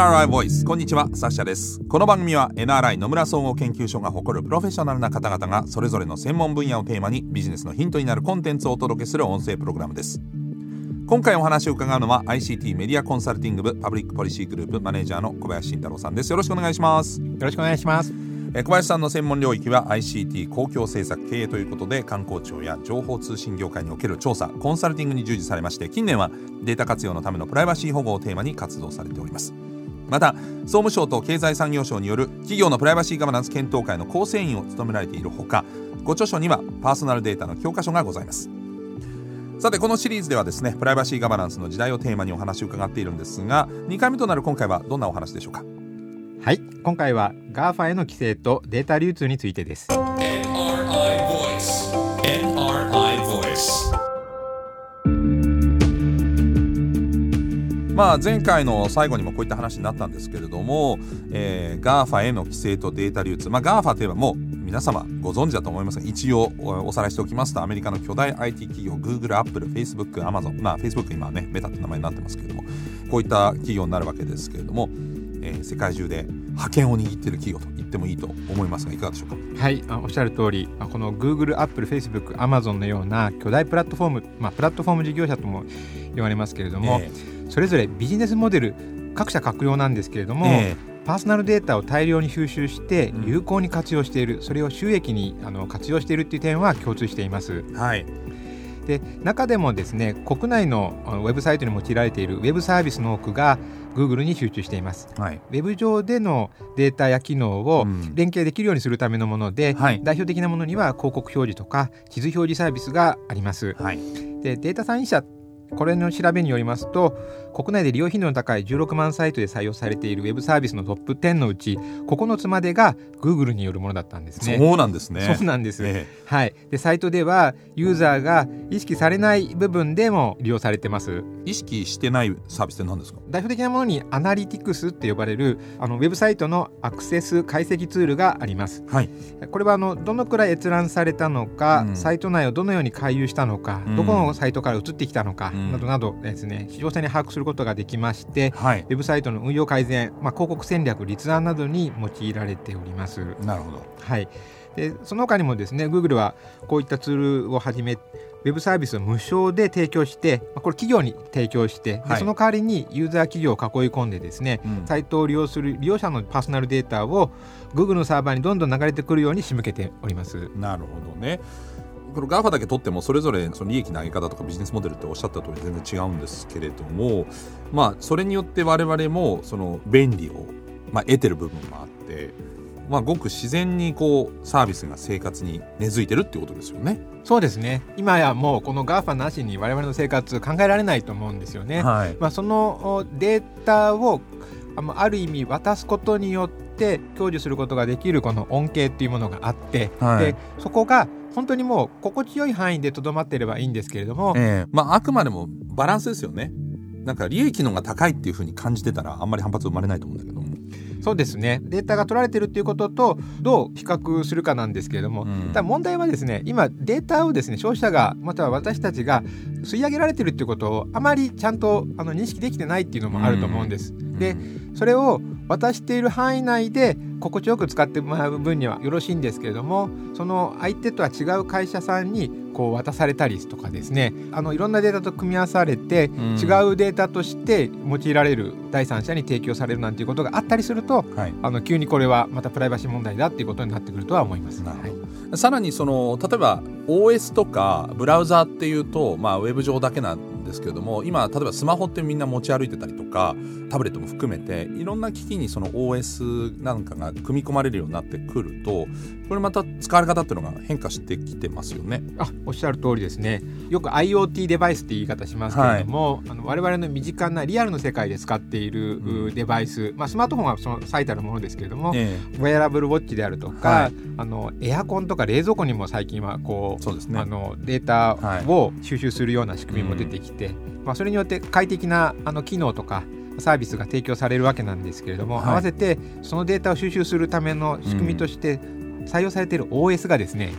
NRI ボイス。こんにちはサッシャです。この番組は NRI 野村総合研究所が誇るプロフェッショナルな方々がそれぞれの専門分野をテーマにビジネスのヒントになるコンテンツをお届けする音声プログラムです。今回お話を伺うのは ICT メディアコンサルティング部パブリックポリシーグループマネージャーの小林慎太郎さんです。よろしくお願いします。よろしくお願いします。小林さんの専門領域は ICT 公共政策経営ということで観光庁や情報通信業界における調査コンサルティングに従事されまして近年はデータ活用のためのプライバシー保護をテーマに活動されておりますまた総務省と経済産業省による企業のプライバシーガバナンス検討会の構成員を務められているほかご著書にはパーソナルデータの教科書がございます。さてこのシリーズではですねプライバシーガバナンスの時代をテーマにお話を伺っているんですが2回目となる今回はどんなお話でしょうか？はい今回は GAFA への規制とデータ流通についてです。まあ、前回の最後にもこういった話になったんですけれども、えー、GAFA への規制とデータ流通、まあ、GAFA といえばもう皆様ご存知だと思いますが一応おさらいしておきますとアメリカの巨大 IT 企業 Google、Apple、Facebook、Amazon まあ Facebook 今はねメタって名前になってますけれどもこういった企業になるわけですけれども、えー、世界中で覇権を握っている企業と言ってもいいと思いますがいかがでしょうか？はいおっしゃる通りこの Google、Apple、Facebook、Amazon のような巨大プラットフォーム、まあ、プラットフォーム事業者とも言われますけれども、えーそれぞれビジネスモデル各社各用なんですけれども、えー、パーソナルデータを大量に収集して有効に活用している、うん、それを収益にあの活用しているという点は共通しています。はい。で中でもですね国内のウェブサイトに用いられているウェブサービスの多くが Google に集中しています、はい、ウェブ上でのデータや機能を連携できるようにするためのもので、うんはい、代表的なものには広告表示とか地図表示サービスがあります、はい、でデータサイン社これの調べによりますと国内で利用頻度の高い16万サイトで採用されているウェブサービスのトップ10のうち9つまでが Google によるものだったんですね。そうなんですね。そうなんです。えー、はい。でサイトではユーザーが意識されない部分でも利用されてます。意識してないサービスって何ですか？代表的なものにアナリティクスって呼ばれるあのウェブサイトのアクセス解析ツールがあります。はい。これはあのどのくらい閲覧されたのか、うん、サイト内をどのように回遊したのか、うん、どこのサイトから移ってきたのか、うん、などなどですね、非常性に把握することができまして、はい、ウェブサイトの運用改善、まあ広告戦略立案などに用いられております。なるほど。はい。でその他にもですね Google はこういったツールをはじめウェブサービスを無償で提供してこれ企業に提供して、はい、その代わりにユーザー企業を囲い込んでですね、うん、サイトを利用する利用者のパーソナルデータを Google のサーバーにどんどん流れてくるように仕向けております。なるほどねこの GAFA だけ取ってもそれぞれその利益の上げ方とかビジネスモデルっておっしゃった通り全然違うんですけれどもまあそれによって我々もその便利をまあ得てる部分もあってまあ、ごく自然にこうサービスが生活に根付いてるっていうことですよね。そうですね今やもうこの GAFA なしに我々の生活考えられないと思うんですよね。はい、まあ、そのデータをある意味渡すことによって享受することができるこの恩恵っていうものがあって、はい、でそこが本当にもう心地よい範囲でとどまっていればいいんですけれども、えー、まあ、あくまでもバランスですよね。なんか利益のが高いっていうふうに感じてたらあんまり反発生まれないと思うんだけど。そうですね。データが取られてるっていうこととどう比較するかなんですけれども、うん、ただ問題はですね今データをですね消費者がまたは私たちが吸い上げられてるっていうことをあまりちゃんとあの認識できてないっていうのもあると思うんです。うん、でそれを渡している範囲内で心地よく使ってもらう分にはよろしいんですけれどもその相手とは違う会社さんにこう渡されたりとかですね。あのいろんなデータと組み合わされて、うん、違うデータとして用いられる第三者に提供されるなんていうことがあったりすると、はい、あの急にこれはまたプライバシー問題だっていうことになってくるとは思います。はい、さらにその例えば OS とかブラウザっていうと、まあ、ウェブ上だけなんですけれども今例えばスマホってみんな持ち歩いてたりとかタブレットも含めていろんな機器にその OS なんかが組み込まれるようになってくるとこれまた使われ方っていうのが変化してきてますよね。あおっしゃる通りですね。よく IoT デバイスって言い方しますけれども、はい、あの我々の身近なリアルの世界で使っているデバイス、まあ、スマートフォンはその最たるものですけれども、えウェアラブルウォッチであるとか、はい、あのエアコンとか冷蔵庫にも最近はこうそうです、ね、あのデータを収集するような仕組みも出てきて、はい、まあ、それによって快適なあの機能とかサービスが提供されるわけなんですけれども、はい、合わせてそのデータを収集するための仕組みとして採用されている OS がですね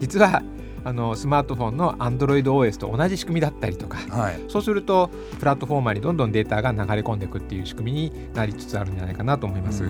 実はあのスマートフォンの AndroidOS と同じ仕組みだったりとか、はい、そうするとプラットフォーマーにどんどんデータが流れ込んでいくっていう仕組みになりつつあるんじゃないかなと思います。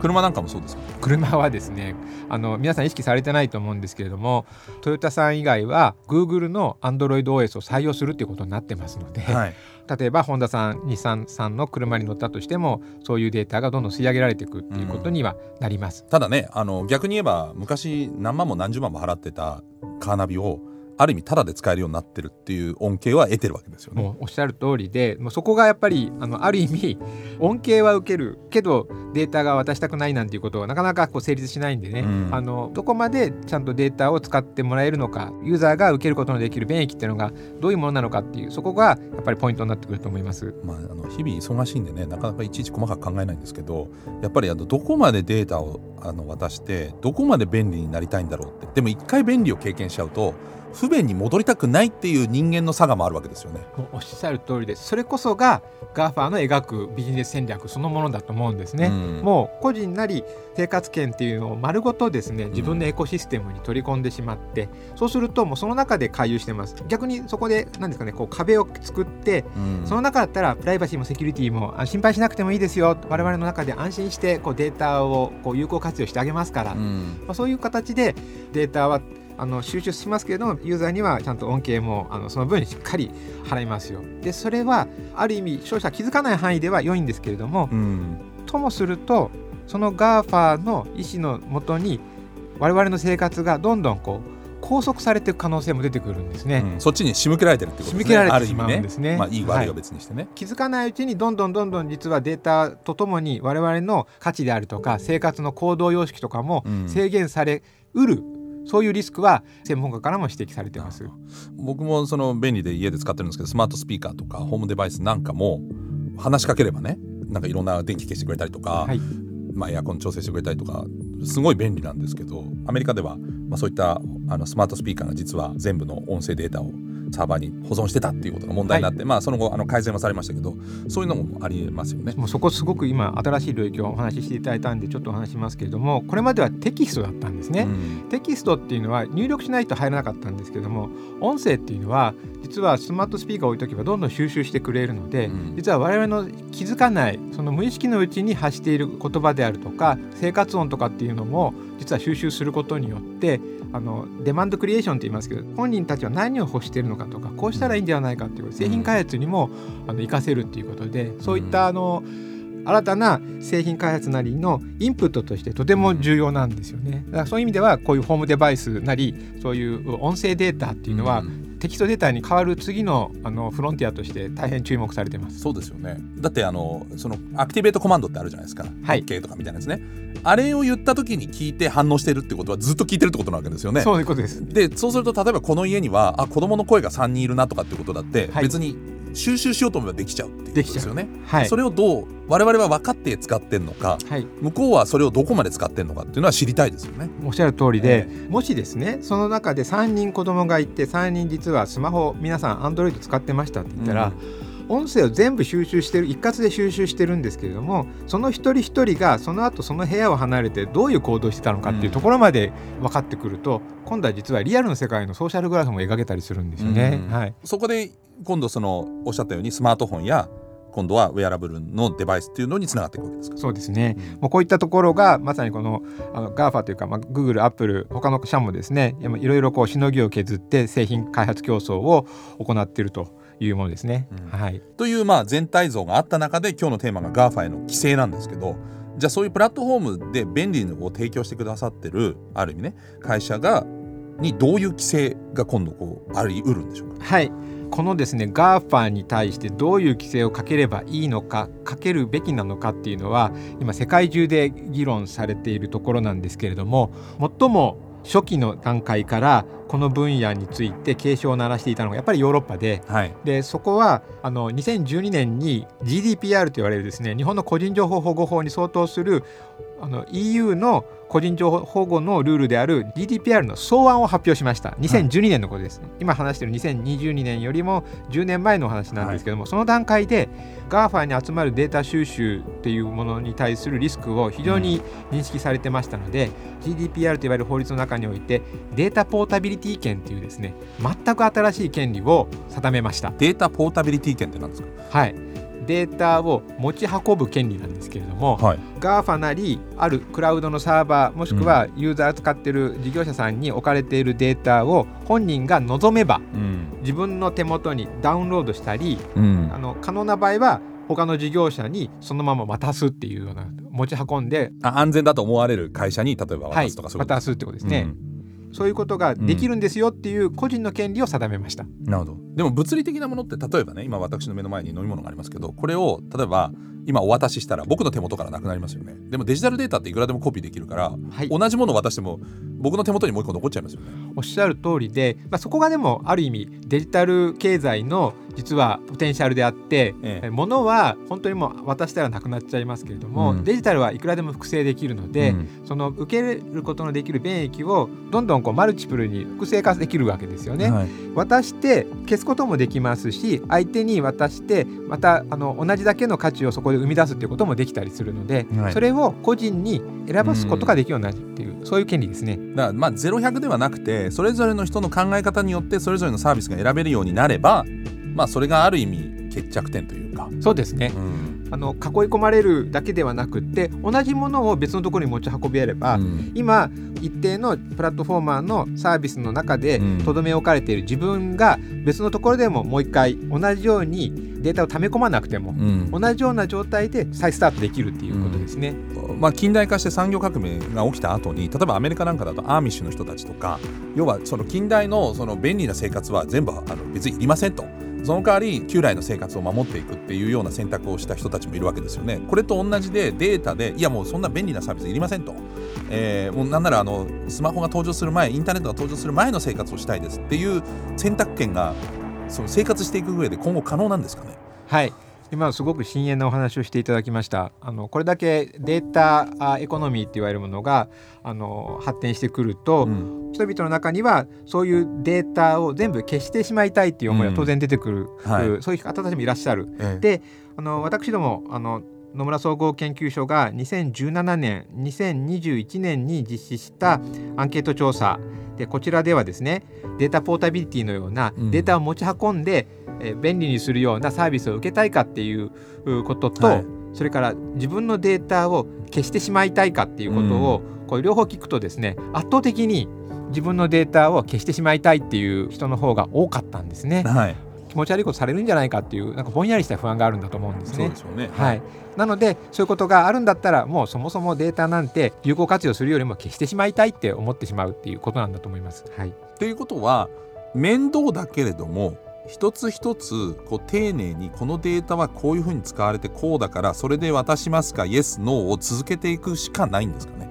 車なんかもそうです車はですねあの皆さん意識されてないと思うんですけれどもトヨタさん以外は Google の AndroidOS を採用するっていうことになってますので、はい、例えばホンダさん日産さんの車に乗ったとしてもそういうデータがどんどん吸い上げられていくっていうことにはなります、うん、ただねあの逆に言えば昔何万も何十万も払ってたカーナビをある意味ただで使えるようになってるっていう恩恵は得てるわけですよね。もうおっしゃる通りでもうそこがやっぱりあのある意味恩恵は受けるけどデータが渡したくないなんていうことはなかなかこう成立しないんでね、うん、あのどこまでちゃんとデータを使ってもらえるのかユーザーが受けることのできる便益っていうのがどういうものなのかっていうそこがやっぱりポイントになってくると思います。まあ、あの日々忙しいんでねなかなかいちいち細かく考えないんですけどやっぱりあのどこまでデータをあの渡してどこまで便利になりたいんだろうってでも一回便利を経験しちゃうと不便に戻りたくないっていう人間の差がもあるわけですよね。おっしゃる通りですそれこそが GAFA の描くビジネス戦略そのものだと思うんですね、うん、もう個人なり生活圏っていうのを丸ごとですね自分のエコシステムに取り込んでしまって、うん、そうするともうその中で回遊してます。逆にそこで何ですかねこう壁を作って、うん、その中だったらプライバシーもセキュリティも心配しなくてもいいですよ。我々の中で安心してこうデータをこう有効活用してあげますから、まあ、そういう形でデータはあの収集しますけれどもユーザーにはちゃんと恩恵もあのその分しっかり払いますよ。でそれはある意味消費者気づかない範囲では良いんですけれども、うん、ともするとその GAFA の意思のもとに我々の生活がどんどんこう拘束されていく可能性も出てくるんですね、うん、そっちに仕向けられてるってことですね。仕向けられてしまうんですね、ね、まあ、いい悪いは別にしてね、はい、気づかないうちにどんどんどんどん実はデータとともに我々の価値であるとか生活の行動様式とかも制限されうる、うんそういうリスクは専門家からも指摘されてます。僕もその便利で家で使ってるんですけどスマートスピーカーとかホームデバイスなんかも話しかければねなんかいろんな電気消してくれたりとか、はい、まあ、エアコン調整してくれたりとかすごい便利なんですけどアメリカでは、まあ、そういったあのスマートスピーカーが実は全部の音声データをサーバーに保存してたっていうことが問題になって、はい、まあその後あの改善はされましたけどそういうのもありますよね。もうそこすごく今新しい領域をお話ししていただいたんでちょっとお話しますけれどもこれまではテキストだったんですね、うん、テキストっていうのは入力しないと入らなかったんですけども音声っていうのは実はスマートスピーカーを置いとけばどんどん収集してくれるので、うん、実は我々の気づかないその無意識のうちに発している言葉であるとか生活音とかっていうのも実は収集することによってあのデマンドクリエーションって言いますけど本人たちは何を欲しているのかとかこうしたらいいんではないかっていう製品開発にもあの活かせるっていうことでそういったあの新たな製品開発なりのインプットとしてとても重要なんですよね。だからそういう意味ではこういうホームデバイスなりそういう音声データっていうのは、テキストデータに変わる次のあのフロンティアとして大変注目されてます。そうですよね。だってあのそのアクティベートコマンドってあるじゃないですか、はい、OK とかみたいなですね。あれを言った時に聞いて反応してるってことはずっと聞いてるってことなわけですよね。そういうことです。でそうすると例えばこの家にはあ子供の声が3人いるなとかってことだって、別に収集しようと思えばできちゃうっていうことですよね。はい、それをどう我々は分かって使ってんのか、はい、向こうはそれをどこまで使ってんのかっていうのは知りたいですよね。おっしゃる通りで、えー、もしですねその中で3人子供がいて3人実はスマホ皆さんアンドロイド使ってましたって言ったら、うん音声を全部収集してる一括で収集してるんですけれどもその一人一人がその後その部屋を離れてどういう行動してたのかっていうところまで分かってくると、うん、今度は実はリアルの世界のソーシャルグラフも描けたりするんですよね。うん、はい、そこで今度そのおっしゃったようにスマートフォンや今度はウェアラブルのデバイスっていうのにつながっていくわけですか？そうですね、うん、もうこういったところがまさにこのあの GAFA というか、まあ、Google、Apple 他の社もですねいろいろこうしのぎを削って製品開発競争を行っているというものですね。うん、はい、というまあ全体像があった中で今日のテーマが GAFA への規制なんですけどじゃあそういうプラットフォームで便利を提供してくださってるある意味ね会社がにどういう規制が今度こうあり得るんでしょうか？はい。このですね GAFA に対してどういう規制をかければいいのかかけるべきなのかっていうのは今世界中で議論されているところなんですけれども最も初期の段階からこの分野について警鐘を鳴らしていたのがやっぱりヨーロッパで。はい、でそこはあの2012年に GDPR と言われるですね日本の個人情報保護法に相当するあの EU の個人情報保護のルールである GDPR の草案を発表しました。2012年のことです、はい、今話している2022年よりも10年前のお話なんですけども、はい、その段階で GAFA に集まるデータ収集っていうものに対するリスクを非常に認識されてましたので、うん、GDPR といわれる法律の中においてデータポータビリティ権というですね全く新しい権利を定めました。データポータビリティ権って何ですか？はいデータを持ち運ぶ権利なんですけれども、はい、GAFA なりあるクラウドのサーバーもしくはユーザー使ってる事業者さんに置かれているデータを本人が望めば、うん、自分の手元にダウンロードしたり、うん、あの可能な場合は他の事業者にそのまま渡すっていうような持ち運んで安全だと思われる会社に例えば渡すとか、はい、渡すってことですね。うん。そういうことができるんですよっていう個人の権利を定めました。なるほどでも物理的なものって例えばね今私の目の前に飲み物がありますけどこれを例えば今お渡ししたら僕の手元からなくなりますよね。でもデジタルデータっていくらでもコピーできるから、はい、同じものを渡しても僕の手元にもう一個残っちゃいますよね。おっしゃる通りで、まあ、そこがでもある意味デジタル経済の実はポテンシャルであって、ええ、物は本当にもう渡したらなくなっちゃいますけれども、うん、デジタルはいくらでも複製できるので、うん、その受けることのできる便益をどんどんこうマルチプルに複製化できるわけですよね。はい、渡して消すこともできますし相手に渡してまたあの同じだけの価値をそこで生み出すっていうこともできたりするので、はい、それを個人に選ばすことができるようになるっていう、うん、そういう権利ですね。だからまあ0100ではなくてそれぞれの人の考え方によってそれぞれのサービスが選べるようになればまあそれがある意味決着点というか。そうですね、うん、あの囲い込まれるだけではなくって同じものを別のところに持ち運びやれば、うん、今一定のプラットフォーマーのサービスの中でとどめ置かれている自分が別のところでももう一回同じようにデータを溜め込まなくても、うん、同じような状態で再スタートできるっていうことですね、うん、まあ、近代化して産業革命が起きた後に例えばアメリカなんかだとアーミッシュの人たちとか要はその近代のその便利な生活は全部あの別にいりませんと。その代わり旧来の生活を守っていくっていうような選択をした人たちもいるわけですよね。これと同じでデータでいやもうそんな便利なサービスいりませんと。えー、もうなんならあのスマホが登場する前インターネットが登場する前の生活をしたいですっていう選択権がその生活していく上で今後可能なんですかね？はい今すごく深遠なお話をしていただきました。あのこれだけデータエコノミーって言われるものがあの発展してくると、うん、人々の中にはそういうデータを全部消してしまいたいっていう思いは当然出てくる、うんはい、そういう方たちもいらっしゃる。ええ、であの私どもあの野村総合研究所が2017年2021年に実施したアンケート調査。でこちらではですねデータポータビリティのようなデータを持ち運んで、うん、え便利にするようなサービスを受けたいかっていうことと、はい、それから自分のデータを消してしまいたいかっていうことを、うん、これ両方聞くとですね圧倒的に自分のデータを消してしまいたいっていう人の方が多かったんですね。はい。気持ち悪いことされるんじゃないかっていうなんかぼんやりした不安があるんだと思うんですね。そうでね。はい、なのでそういうことがあるんだったらもうそもそもデータなんて有効活用するよりも消してしまいたいって思ってしまうっていうことなんだと思います。はい、ということは面倒だけれども一つ一つこう丁寧にこのデータはこういうふうに使われてこうだからそれで渡しますかイエスノーを続けていくしかないんですかね。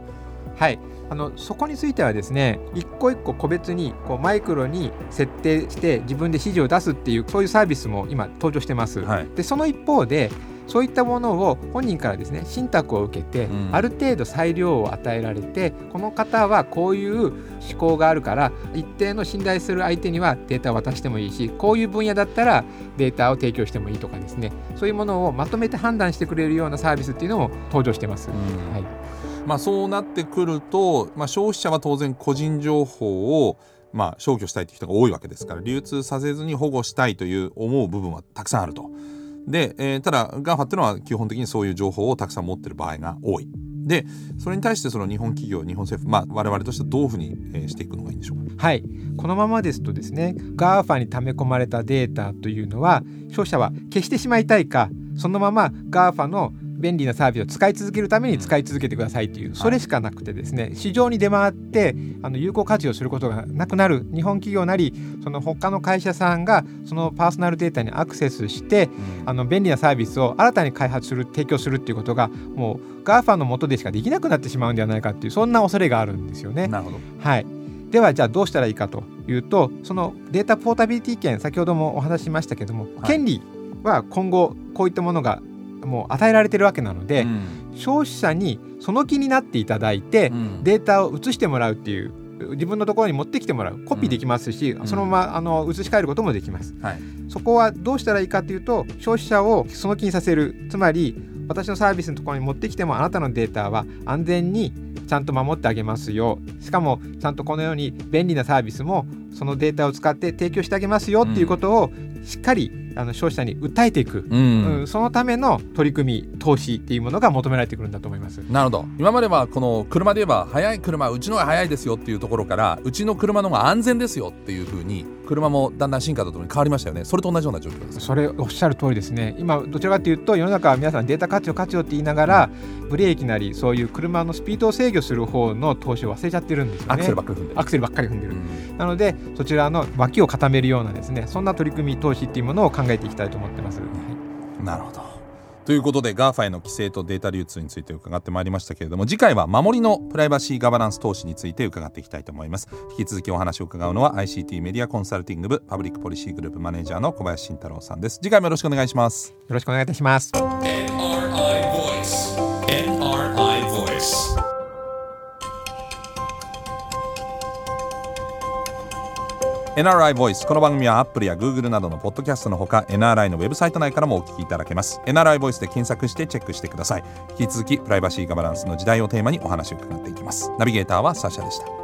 はいあのそこについてはですね一個一個個別にこうマイクロに設定して自分で指示を出すっていうそういうサービスも今登場してます。はい、でその一方でそういったものを本人からですね信託を受けて、うん、ある程度裁量を与えられてこの方はこういう思考があるから一定の信頼する相手にはデータを渡してもいいしこういう分野だったらデータを提供してもいいとかですねそういうものをまとめて判断してくれるようなサービスっていうのも登場してます。うん、はいまあ、そうなってくると、まあ、消費者は当然個人情報をまあ消去したいという人が多いわけですから流通させずに保護したいという思う部分はたくさんあると。で、えー、ただ GAFA っていうのは基本的にそういう情報をたくさん持ってる場合が多い。でそれに対してその日本企業日本政府、まあ、我々としてはどういうふうに、えー、していくのがいいんでしょうか？はいこのままですとですね GAFA に溜め込まれたデータというのは消費者は消してしまいたいかそのまま GAFA の便利なサービスを使い続けるために使い続けてくださいというそれしかなくてですね市場に出回ってあの有効活用することがなくなる日本企業なりその他の会社さんがそのパーソナルデータにアクセスしてあの便利なサービスを新たに開発する提供するっていうことがもう GAFA の下でしかできなくなってしまうんではないかっていうそんな恐れがあるんですよね。なるほど。はい。ではじゃあどうしたらいいかというとそのデータポータビリティ権先ほどもお話ししましたけども、はい、権利は今後こういったものがもう与えられてるわけなので、うん。消費者にその気になっていただいて、うん。データを移してもらうっていう自分のところに持ってきてもらう。コピーできますし、ん。そのままあの移し替えることもできます。はい。そこはどうしたらいいかというと消費者をその気にさせる。つまり私のサービスのところに持ってきてもあなたのデータは安全にちゃんと守ってあげますよ。しかもちゃんとこのように便利なサービスもそのデータを使って提供してあげますよっていうことをしっかりあの消費者に訴えていく、うん。うんそのための取り組み投資っていうものが求められてくるんだと思います。なるほど。今まではこの車で言えば速い車うちのが速いですよっていうところからうちの車の方が安全ですよっていうふうに車もだんだん進化とともに変わりましたよね。それと同じような状況です。それおっしゃる通りですね。今どちらかというと世の中は皆さんデータ活用活用って言いながら、ブレーキなりそういう車のスピードを制御する方の投資を忘れちゃってるんですよね。アクセルばっかり踏んでる。アクセルばっかり踏んでる、うん。なのでそちらの脇を固めるようなですねそんな取り組み投資っていうものを考えていきたいと思ってます、はい。なるほど。ということで GAFA への規制とデータ流通について伺ってまいりましたけれども次回は守りのプライバシーガバナンス投資について伺っていきたいと思います。引き続きお話を伺うのは ICT メディアコンサルティング部パブリックポリシーグループマネージャーの小林慎太郎さんです。次回もよろしくお願いします。よろしくお願いいたします NRI ボイスこの番組は Apple や Google などのポッドキャストのほか NRI のウェブサイト内からもお聞きいただけます。NRI ボイスで検索してチェックしてください。引き続きプライバシーガバナンスの時代をテーマにお話を伺っていきます。ナビゲーターはサシャでした。